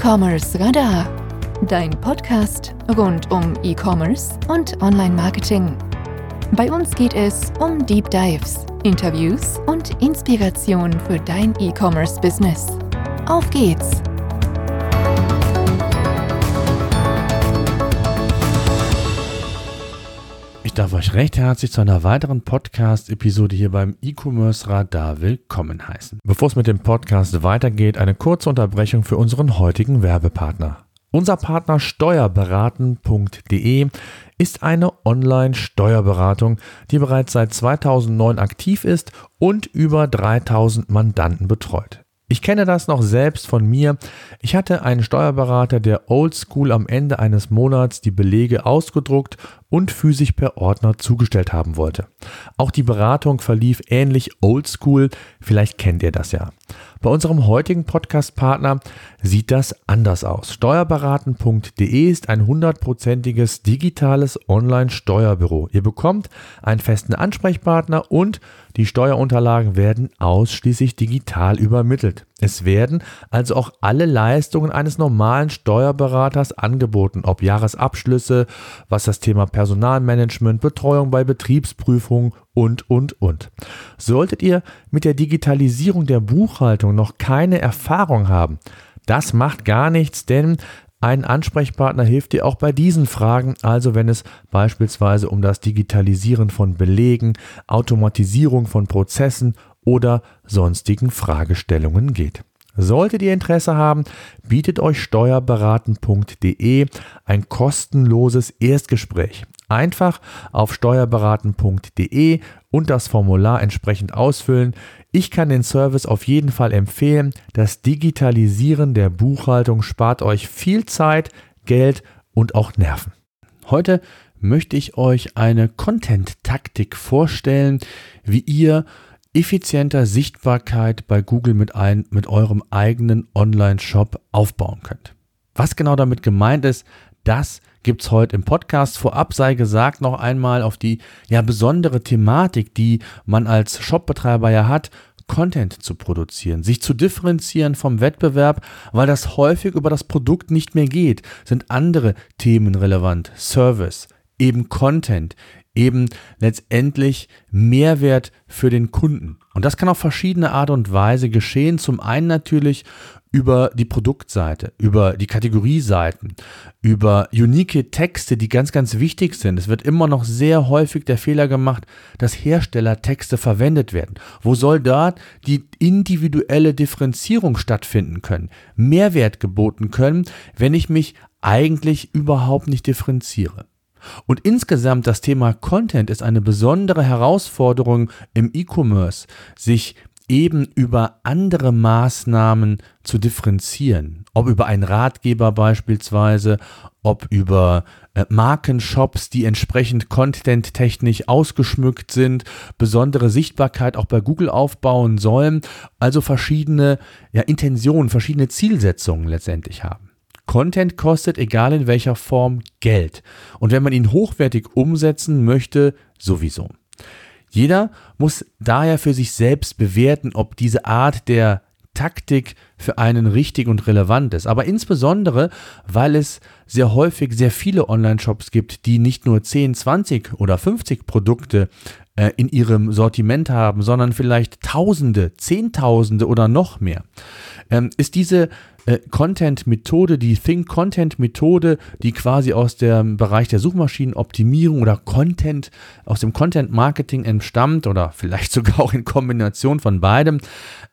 E-Commerce Radar, dein Podcast rund um E-Commerce und Online-Marketing. Bei uns geht es um Deep Dives, Interviews und Inspiration für dein E-Commerce-Business. Auf geht's! Darf euch recht herzlich zu einer weiteren Podcast-Episode hier beim E-Commerce Radar willkommen heißen. Bevor es mit dem Podcast weitergeht, eine kurze Unterbrechung für unseren heutigen Werbepartner. Unser Partner steuerberaten.de ist eine Online-Steuerberatung, die bereits seit 2009 aktiv ist und über 3000 Mandanten betreut. Ich kenne das noch selbst von mir. Ich hatte einen Steuerberater, der oldschool am Ende eines Monats die Belege ausgedruckt und physisch per Ordner zugestellt haben wollte. Auch die Beratung verlief ähnlich oldschool, vielleicht kennt ihr das ja. Bei unserem heutigen Podcast-Partner sieht das anders aus. Steuerberaten.de ist ein hundertprozentiges digitales Online-Steuerbüro. Ihr bekommt einen festen Ansprechpartner und die Steuerunterlagen werden ausschließlich digital übermittelt. Es werden also auch alle Leistungen eines normalen Steuerberaters angeboten, ob Jahresabschlüsse, was das Thema Personalmanagement, Betreuung bei Betriebsprüfungen und, und, und. Solltet ihr mit der Digitalisierung der Buchhaltung noch keine Erfahrung haben, das macht gar nichts, denn ein Ansprechpartner hilft dir auch bei diesen Fragen, also wenn es beispielsweise um das Digitalisieren von Belegen, Automatisierung von Prozessen oder sonstigen Fragestellungen geht. Solltet ihr Interesse haben, bietet euch steuerberaten.de ein kostenloses Erstgespräch. Einfach auf steuerberaten.de und das Formular entsprechend ausfüllen. Ich kann den Service auf jeden Fall empfehlen. Das Digitalisieren der Buchhaltung spart euch viel Zeit, Geld und auch Nerven. Heute möchte ich euch eine Content-Taktik vorstellen, wie ihr effizienter Sichtbarkeit bei Google mit, ein, mit eurem eigenen Online-Shop aufbauen könnt. Was genau damit gemeint ist, das gibt es heute im Podcast. Vorab sei gesagt noch einmal auf die ja besondere Thematik, die man als Shopbetreiber ja hat, Content zu produzieren, sich zu differenzieren vom Wettbewerb, weil das häufig über das Produkt nicht mehr geht, sind andere Themen relevant, Service, eben Content, eben letztendlich Mehrwert für den Kunden. Und das kann auf verschiedene Art und Weise geschehen. Zum einen natürlich über die Produktseite, über die Kategorieseiten, über unique Texte, die ganz, ganz wichtig sind. Es wird immer noch sehr häufig der Fehler gemacht, dass Herstellertexte verwendet werden. Wo soll da die individuelle Differenzierung stattfinden können, Mehrwert geboten können, wenn ich mich eigentlich überhaupt nicht differenziere? Und insgesamt das Thema Content ist eine besondere Herausforderung im E-Commerce, sich eben über andere Maßnahmen zu differenzieren. Ob über einen Ratgeber beispielsweise, ob über äh, Markenshops, die entsprechend content-technisch ausgeschmückt sind, besondere Sichtbarkeit auch bei Google aufbauen sollen, also verschiedene ja, Intentionen, verschiedene Zielsetzungen letztendlich haben. Content kostet, egal in welcher Form, Geld. Und wenn man ihn hochwertig umsetzen möchte, sowieso. Jeder muss daher für sich selbst bewerten, ob diese Art der Taktik für einen richtig und relevant ist. Aber insbesondere, weil es sehr häufig sehr viele Online-Shops gibt, die nicht nur 10, 20 oder 50 Produkte äh, in ihrem Sortiment haben, sondern vielleicht Tausende, Zehntausende oder noch mehr. Ähm, ist diese äh, Content-Methode, die Think-Content-Methode, die quasi aus dem Bereich der Suchmaschinenoptimierung oder Content, aus dem Content-Marketing entstammt oder vielleicht sogar auch in Kombination von beidem,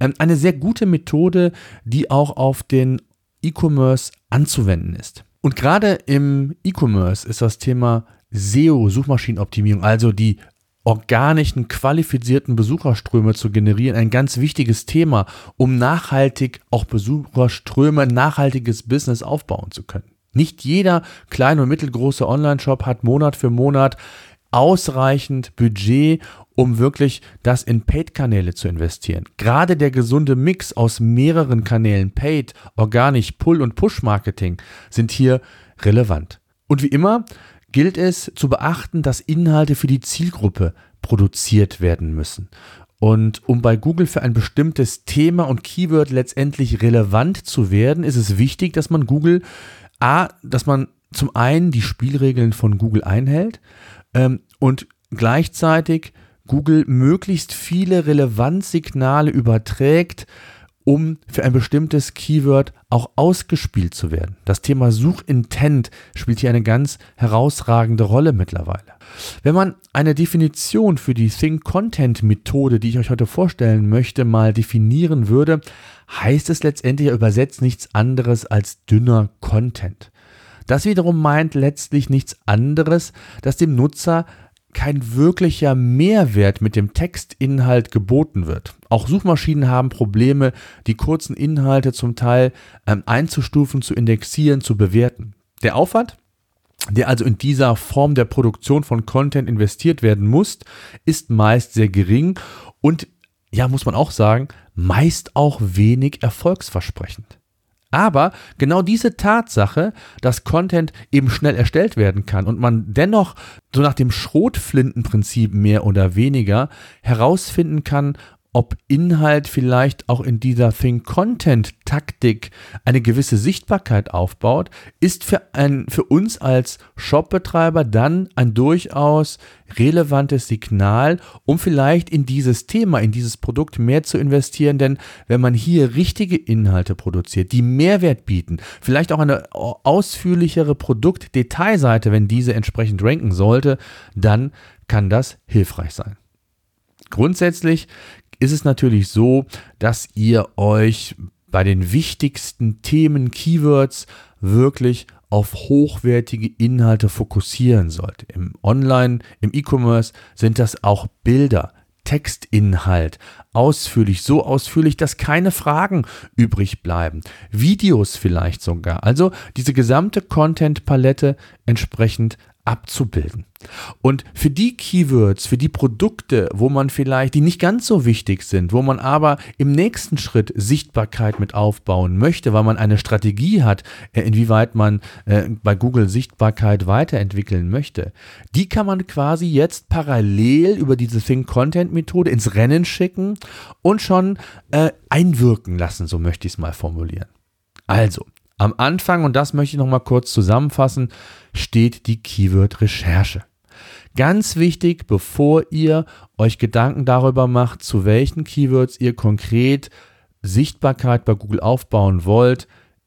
ähm, eine sehr gute Methode, die auch auf den E-Commerce anzuwenden ist. Und gerade im E-Commerce ist das Thema SEO, Suchmaschinenoptimierung, also die organischen, qualifizierten Besucherströme zu generieren, ein ganz wichtiges Thema, um nachhaltig auch Besucherströme, nachhaltiges Business aufbauen zu können. Nicht jeder kleine und mittelgroße Online-Shop hat Monat für Monat ausreichend Budget, um wirklich das in Paid-Kanäle zu investieren. Gerade der gesunde Mix aus mehreren Kanälen, Paid, Organisch, Pull- und Push-Marketing, sind hier relevant. Und wie immer gilt es zu beachten, dass Inhalte für die Zielgruppe produziert werden müssen. Und um bei Google für ein bestimmtes Thema und Keyword letztendlich relevant zu werden, ist es wichtig, dass man Google A, dass man zum einen die Spielregeln von Google einhält ähm, und gleichzeitig Google möglichst viele Relevanzsignale überträgt, um für ein bestimmtes Keyword auch ausgespielt zu werden. Das Thema Suchintent spielt hier eine ganz herausragende Rolle mittlerweile. Wenn man eine Definition für die Think Content Methode, die ich euch heute vorstellen möchte, mal definieren würde, heißt es letztendlich übersetzt nichts anderes als dünner Content. Das wiederum meint letztlich nichts anderes, dass dem Nutzer kein wirklicher Mehrwert mit dem Textinhalt geboten wird. Auch Suchmaschinen haben Probleme, die kurzen Inhalte zum Teil ähm, einzustufen, zu indexieren, zu bewerten. Der Aufwand, der also in dieser Form der Produktion von Content investiert werden muss, ist meist sehr gering und ja, muss man auch sagen, meist auch wenig erfolgsversprechend. Aber genau diese Tatsache, dass Content eben schnell erstellt werden kann und man dennoch so nach dem Schrotflintenprinzip mehr oder weniger herausfinden kann, ob Inhalt vielleicht auch in dieser Think-Content-Taktik eine gewisse Sichtbarkeit aufbaut, ist für, ein, für uns als Shopbetreiber dann ein durchaus relevantes Signal, um vielleicht in dieses Thema, in dieses Produkt mehr zu investieren. Denn wenn man hier richtige Inhalte produziert, die Mehrwert bieten, vielleicht auch eine ausführlichere Produktdetailseite, wenn diese entsprechend ranken sollte, dann kann das hilfreich sein. Grundsätzlich ist es natürlich so, dass ihr euch bei den wichtigsten Themen, Keywords wirklich auf hochwertige Inhalte fokussieren sollt. Im Online, im E-Commerce sind das auch Bilder, Textinhalt, ausführlich, so ausführlich, dass keine Fragen übrig bleiben. Videos vielleicht sogar. Also diese gesamte Content-Palette entsprechend abzubilden. Und für die Keywords, für die Produkte, wo man vielleicht, die nicht ganz so wichtig sind, wo man aber im nächsten Schritt Sichtbarkeit mit aufbauen möchte, weil man eine Strategie hat, äh, inwieweit man äh, bei Google Sichtbarkeit weiterentwickeln möchte, die kann man quasi jetzt parallel über diese Think Content Methode ins Rennen schicken und schon äh, einwirken lassen, so möchte ich es mal formulieren. Also, am Anfang, und das möchte ich nochmal kurz zusammenfassen, steht die Keyword-Recherche. Ganz wichtig, bevor ihr euch Gedanken darüber macht, zu welchen Keywords ihr konkret Sichtbarkeit bei Google aufbauen wollt,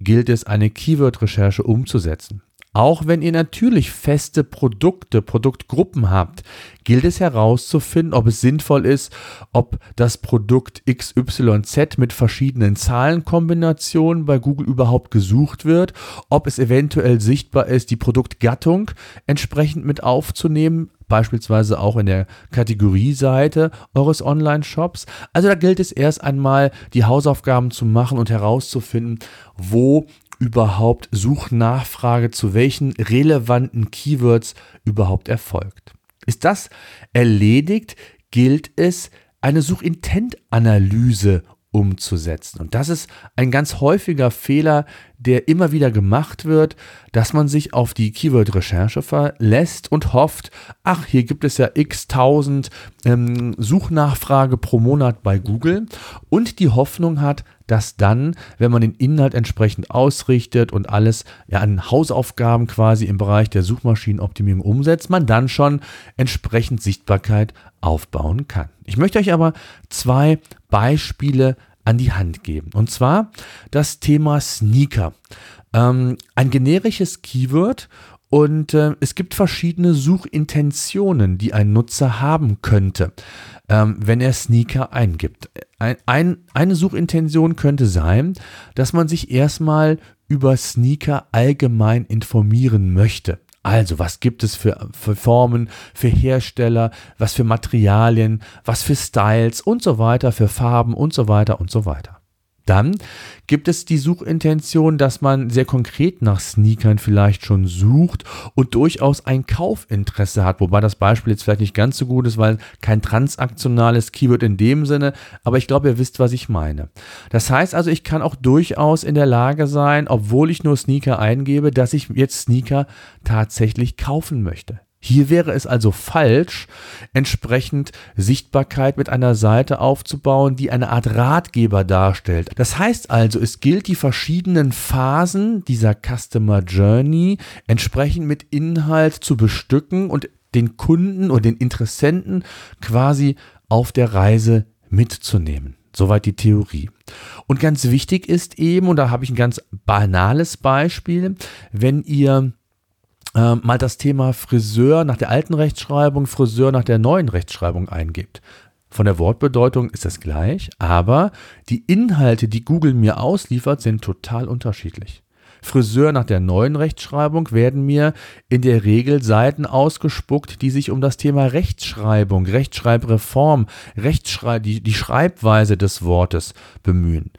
gilt es, eine Keyword-Recherche umzusetzen. Auch wenn ihr natürlich feste Produkte, Produktgruppen habt, gilt es herauszufinden, ob es sinnvoll ist, ob das Produkt XYZ mit verschiedenen Zahlenkombinationen bei Google überhaupt gesucht wird, ob es eventuell sichtbar ist, die Produktgattung entsprechend mit aufzunehmen, beispielsweise auch in der Kategorieseite eures Online-Shops. Also da gilt es erst einmal, die Hausaufgaben zu machen und herauszufinden, wo überhaupt Suchnachfrage zu welchen relevanten Keywords überhaupt erfolgt. Ist das erledigt, gilt es, eine Suchintent-Analyse umzusetzen. Und das ist ein ganz häufiger Fehler, der immer wieder gemacht wird, dass man sich auf die Keyword-Recherche verlässt und hofft, ach, hier gibt es ja x tausend ähm, Suchnachfrage pro Monat bei Google und die Hoffnung hat, dass dann, wenn man den Inhalt entsprechend ausrichtet und alles ja, an Hausaufgaben quasi im Bereich der Suchmaschinenoptimierung umsetzt, man dann schon entsprechend Sichtbarkeit aufbauen kann. Ich möchte euch aber zwei Beispiele an die Hand geben. Und zwar das Thema Sneaker. Ähm, ein generisches Keyword und äh, es gibt verschiedene Suchintentionen, die ein Nutzer haben könnte, ähm, wenn er Sneaker eingibt. Ein, ein, eine Suchintention könnte sein, dass man sich erstmal über Sneaker allgemein informieren möchte. Also, was gibt es für, für Formen, für Hersteller, was für Materialien, was für Styles und so weiter, für Farben und so weiter und so weiter. Dann gibt es die Suchintention, dass man sehr konkret nach Sneakern vielleicht schon sucht und durchaus ein Kaufinteresse hat. Wobei das Beispiel jetzt vielleicht nicht ganz so gut ist, weil kein transaktionales Keyword in dem Sinne, aber ich glaube, ihr wisst, was ich meine. Das heißt also, ich kann auch durchaus in der Lage sein, obwohl ich nur Sneaker eingebe, dass ich jetzt Sneaker tatsächlich kaufen möchte. Hier wäre es also falsch, entsprechend Sichtbarkeit mit einer Seite aufzubauen, die eine Art Ratgeber darstellt. Das heißt also, es gilt die verschiedenen Phasen dieser Customer Journey entsprechend mit Inhalt zu bestücken und den Kunden oder den Interessenten quasi auf der Reise mitzunehmen. Soweit die Theorie. Und ganz wichtig ist eben, und da habe ich ein ganz banales Beispiel, wenn ihr äh, mal das Thema Friseur nach der alten Rechtschreibung, Friseur nach der neuen Rechtschreibung eingibt. Von der Wortbedeutung ist es gleich, aber die Inhalte, die Google mir ausliefert, sind total unterschiedlich. Friseur nach der neuen Rechtschreibung werden mir in der Regel Seiten ausgespuckt, die sich um das Thema Rechtschreibung, Rechtschreibreform, Rechtschrei die, die Schreibweise des Wortes bemühen.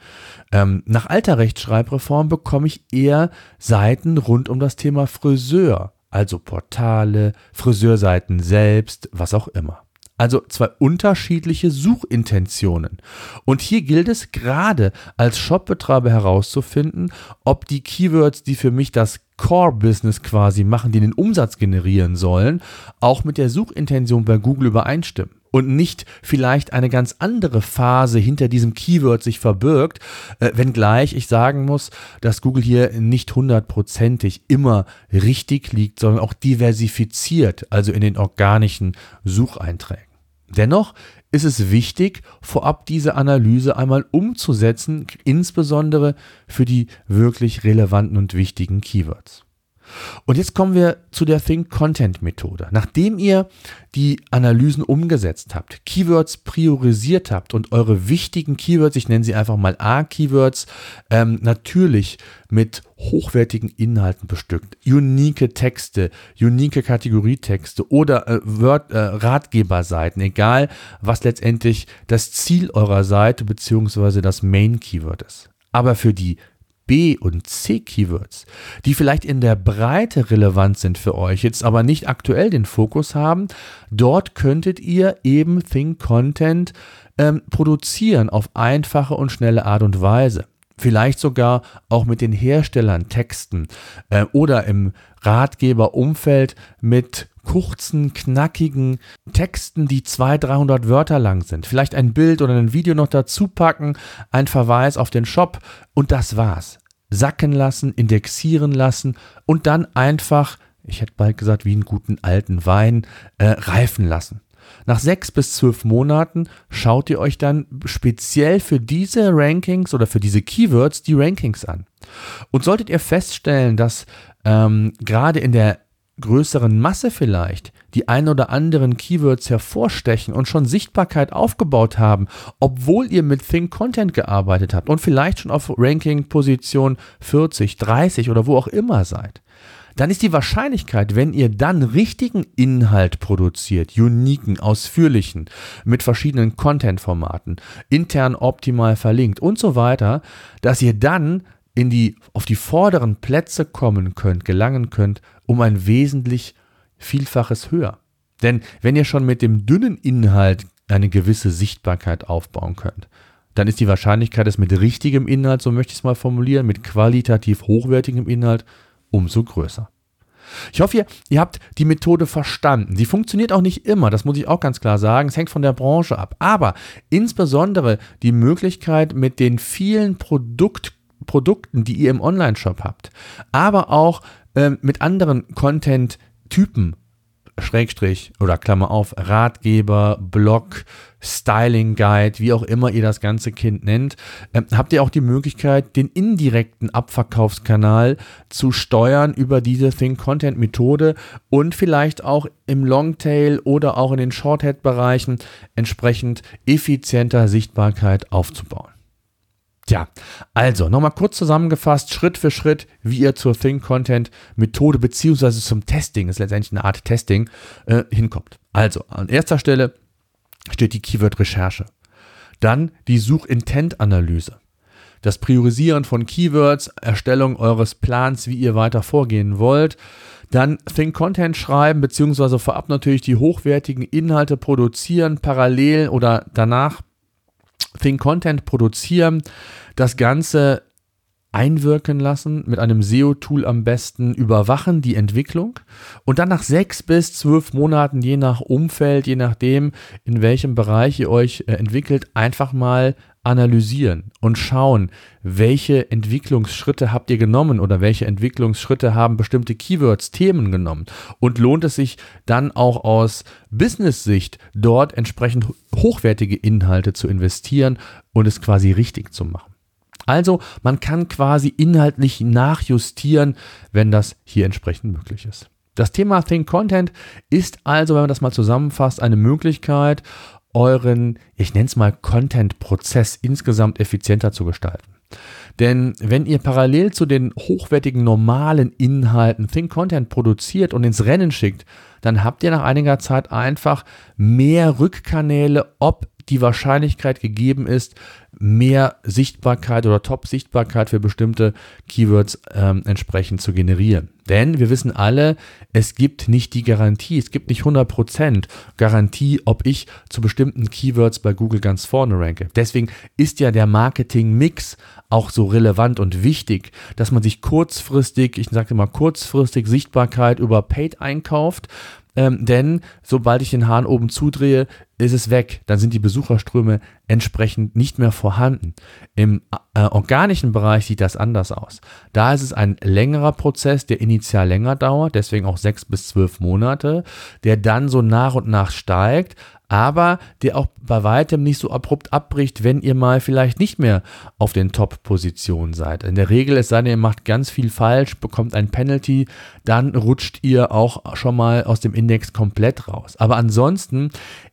Ähm, nach alter Rechtschreibreform bekomme ich eher Seiten rund um das Thema Friseur, also Portale, Friseurseiten selbst, was auch immer. Also zwei unterschiedliche Suchintentionen. Und hier gilt es gerade als Shopbetreiber herauszufinden, ob die Keywords, die für mich das Core-Business quasi machen, die den Umsatz generieren sollen, auch mit der Suchintention bei Google übereinstimmen und nicht vielleicht eine ganz andere Phase hinter diesem Keyword sich verbirgt, äh, wenngleich ich sagen muss, dass Google hier nicht hundertprozentig immer richtig liegt, sondern auch diversifiziert, also in den organischen Sucheinträgen. Dennoch ist es wichtig, vorab diese Analyse einmal umzusetzen, insbesondere für die wirklich relevanten und wichtigen Keywords. Und jetzt kommen wir zu der Think Content Methode. Nachdem ihr die Analysen umgesetzt habt, Keywords priorisiert habt und eure wichtigen Keywords, ich nenne sie einfach mal A-Keywords, ähm, natürlich mit hochwertigen Inhalten bestückt, unique Texte, unique Kategorietexte oder äh, Word, äh, Ratgeberseiten, egal was letztendlich das Ziel eurer Seite bzw. das Main Keyword ist. Aber für die B- und C-Keywords, die vielleicht in der Breite relevant sind für euch, jetzt aber nicht aktuell den Fokus haben, dort könntet ihr eben Think Content ähm, produzieren auf einfache und schnelle Art und Weise. Vielleicht sogar auch mit den Herstellern texten äh, oder im Ratgeberumfeld mit kurzen, knackigen Texten, die 200, 300 Wörter lang sind. Vielleicht ein Bild oder ein Video noch dazu packen, ein Verweis auf den Shop und das war's. Sacken lassen, indexieren lassen und dann einfach, ich hätte bald gesagt, wie einen guten alten Wein, äh, reifen lassen. Nach sechs bis zwölf Monaten schaut ihr euch dann speziell für diese Rankings oder für diese Keywords die Rankings an. Und solltet ihr feststellen, dass ähm, gerade in der größeren Masse vielleicht die ein oder anderen Keywords hervorstechen und schon Sichtbarkeit aufgebaut haben, obwohl ihr mit Think Content gearbeitet habt und vielleicht schon auf Ranking Position 40, 30 oder wo auch immer seid, dann ist die Wahrscheinlichkeit, wenn ihr dann richtigen Inhalt produziert, uniken, ausführlichen, mit verschiedenen Content-Formaten, intern optimal verlinkt und so weiter, dass ihr dann in die, auf die vorderen Plätze kommen könnt, gelangen könnt, um ein wesentlich Vielfaches höher. Denn wenn ihr schon mit dem dünnen Inhalt eine gewisse Sichtbarkeit aufbauen könnt, dann ist die Wahrscheinlichkeit, es mit richtigem Inhalt, so möchte ich es mal formulieren, mit qualitativ hochwertigem Inhalt umso größer. Ich hoffe, ihr, ihr habt die Methode verstanden. Sie funktioniert auch nicht immer, das muss ich auch ganz klar sagen. Es hängt von der Branche ab. Aber insbesondere die Möglichkeit, mit den vielen Produkt Produkten, die ihr im Online-Shop habt, aber auch ähm, mit anderen Content-Typen, Schrägstrich oder Klammer auf, Ratgeber, Blog, Styling Guide, wie auch immer ihr das ganze Kind nennt, äh, habt ihr auch die Möglichkeit, den indirekten Abverkaufskanal zu steuern über diese Think Content Methode und vielleicht auch im Longtail oder auch in den Shorthead Bereichen entsprechend effizienter Sichtbarkeit aufzubauen. Tja, also nochmal kurz zusammengefasst, Schritt für Schritt, wie ihr zur Think Content Methode beziehungsweise zum Testing, ist letztendlich eine Art Testing, äh, hinkommt. Also an erster Stelle steht die Keyword-Recherche. Dann die Such-Intent-Analyse. Das Priorisieren von Keywords, Erstellung eures Plans, wie ihr weiter vorgehen wollt. Dann Think Content schreiben, beziehungsweise vorab natürlich die hochwertigen Inhalte produzieren, parallel oder danach Think Content produzieren, das Ganze einwirken lassen, mit einem SEO-Tool am besten überwachen die Entwicklung. Und dann nach sechs bis zwölf Monaten, je nach Umfeld, je nachdem, in welchem Bereich ihr euch äh, entwickelt, einfach mal analysieren und schauen, welche Entwicklungsschritte habt ihr genommen oder welche Entwicklungsschritte haben bestimmte Keywords, Themen genommen und lohnt es sich dann auch aus Business-Sicht dort entsprechend hochwertige Inhalte zu investieren und es quasi richtig zu machen. Also man kann quasi inhaltlich nachjustieren, wenn das hier entsprechend möglich ist. Das Thema Think Content ist also, wenn man das mal zusammenfasst, eine Möglichkeit, euren, ich nenne es mal Content-Prozess insgesamt effizienter zu gestalten. Denn wenn ihr parallel zu den hochwertigen normalen Inhalten Think Content produziert und ins Rennen schickt, dann habt ihr nach einiger Zeit einfach mehr Rückkanäle, ob die Wahrscheinlichkeit gegeben ist, mehr Sichtbarkeit oder Top-Sichtbarkeit für bestimmte Keywords ähm, entsprechend zu generieren. Denn wir wissen alle, es gibt nicht die Garantie, es gibt nicht 100% Garantie, ob ich zu bestimmten Keywords bei Google ganz vorne ranke. Deswegen ist ja der Marketing-Mix auch so relevant und wichtig, dass man sich kurzfristig, ich sage mal kurzfristig Sichtbarkeit über Paid einkauft, ähm, denn sobald ich den Hahn oben zudrehe, ist es weg. Dann sind die Besucherströme entsprechend nicht mehr vorhanden. Im äh, organischen Bereich sieht das anders aus. Da ist es ein längerer Prozess, der initial länger dauert, deswegen auch sechs bis zwölf Monate, der dann so nach und nach steigt, aber der auch bei weitem nicht so abrupt abbricht, wenn ihr mal vielleicht nicht mehr auf den Top-Positionen seid. In der Regel, es sei denn, ihr macht ganz viel falsch, bekommt ein Penalty, dann rutscht ihr auch schon mal aus dem Index komplett raus. Aber ansonsten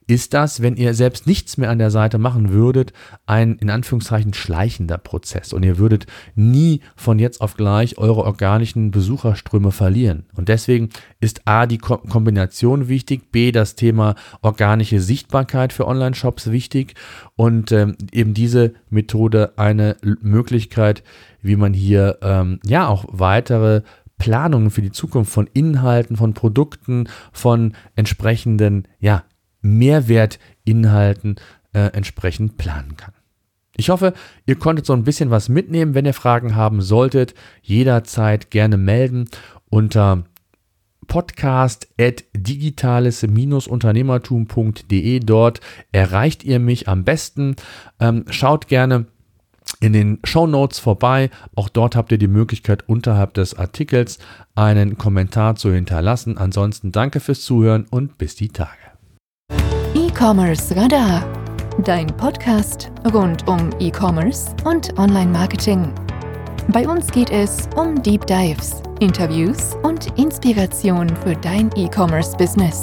ist das, wenn ihr selbst nichts mehr an der Seite machen würdet, ein in Anführungszeichen schleichender Prozess. Und ihr würdet nie von jetzt auf gleich eure organischen Besucherströme verlieren. Und deswegen ist A die Kombination wichtig, B das Thema organische Sichtbarkeit für Online-Shops wichtig und ähm, eben diese Methode eine Möglichkeit, wie man hier ähm, ja auch weitere Planungen für die Zukunft von Inhalten, von Produkten, von entsprechenden ja, Mehrwertinhalten äh, entsprechend planen kann. Ich hoffe, ihr konntet so ein bisschen was mitnehmen. Wenn ihr Fragen haben solltet, jederzeit gerne melden unter podcast at digitales-unternehmertum.de. Dort erreicht ihr mich am besten. Ähm, schaut gerne in den Show Notes vorbei. Auch dort habt ihr die Möglichkeit, unterhalb des Artikels einen Kommentar zu hinterlassen. Ansonsten danke fürs Zuhören und bis die Tage. E-Commerce Radar, dein Podcast rund um E-Commerce und Online-Marketing. Bei uns geht es um Deep Dives, Interviews und Inspiration für dein E-Commerce-Business.